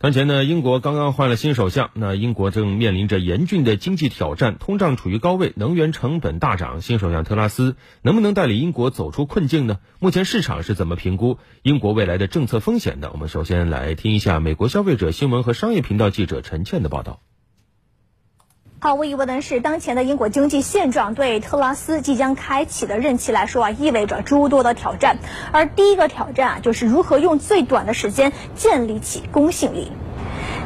当前呢，英国刚刚换了新首相，那英国正面临着严峻的经济挑战，通胀处于高位，能源成本大涨。新首相特拉斯能不能带领英国走出困境呢？目前市场是怎么评估英国未来的政策风险的？我们首先来听一下美国消费者新闻和商业频道记者陈倩的报道。毫无疑问的是，当前的英国经济现状对特拉斯即将开启的任期来说啊，意味着诸多的挑战。而第一个挑战啊，就是如何用最短的时间建立起公信力。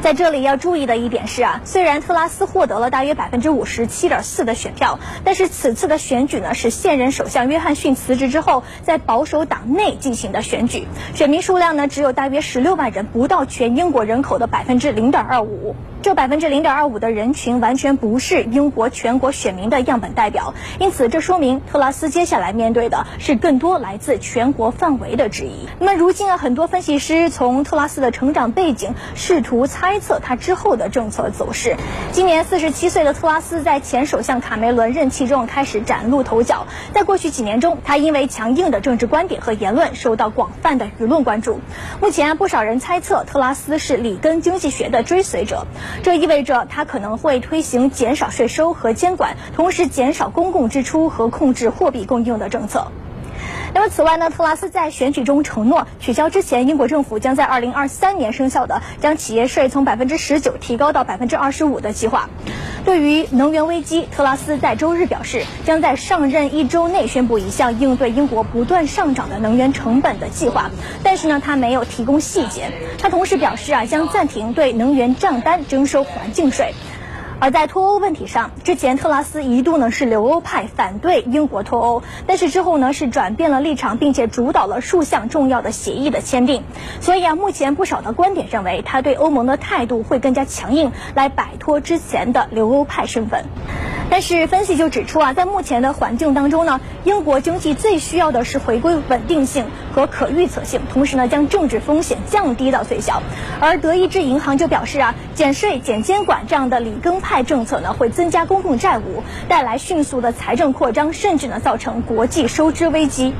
在这里要注意的一点是啊，虽然特拉斯获得了大约百分之五十七点四的选票，但是此次的选举呢是现任首相约翰逊辞职之后，在保守党内进行的选举，选民数量呢只有大约十六万人，不到全英国人口的百分之零点二五。这百分之零点二五的人群完全不是英国全国选民的样本代表，因此这说明特拉斯接下来面对的是更多来自全国范围的质疑。那么如今啊，很多分析师从特拉斯的成长背景试图猜测他之后的政策走势。今年四十七岁的特拉斯在前首相卡梅伦任期中开始崭露头角，在过去几年中，他因为强硬的政治观点和言论受到广泛的舆论关注。目前不少人猜测特拉斯是里根经济学的追随者。这意味着他可能会推行减少税收和监管，同时减少公共支出和控制货币供应的政策。那么，此外呢，特拉斯在选举中承诺取消之前英国政府将在二零二三年生效的将企业税从百分之十九提高到百分之二十五的计划。对于能源危机，特拉斯在周日表示，将在上任一周内宣布一项应对英国不断上涨的能源成本的计划。但是呢，他没有提供细节。他同时表示啊，将暂停对能源账单征收环境税。而在脱欧问题上，之前特拉斯一度呢是留欧派，反对英国脱欧，但是之后呢是转变了立场，并且主导了数项重要的协议的签订。所以啊，目前不少的观点认为，他对欧盟的态度会更加强硬，来摆脱之前的留欧派身份。但是分析就指出啊，在目前的环境当中呢，英国经济最需要的是回归稳定性和可预测性，同时呢，将政治风险降低到最小。而德意志银行就表示啊，减税、减监管这样的里根派政策呢，会增加公共债务，带来迅速的财政扩张，甚至呢，造成国际收支危机。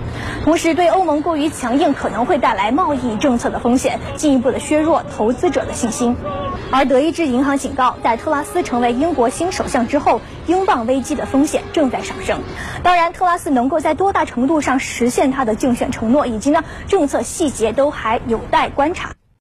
同时，对欧盟过于强硬可能会带来贸易政策的风险，进一步的削弱投资者的信心。而德意志银行警告，在特拉斯成为英国新首相之后，英镑危机的风险正在上升。当然，特拉斯能够在多大程度上实现他的竞选承诺，以及呢政策细节都还有待观察。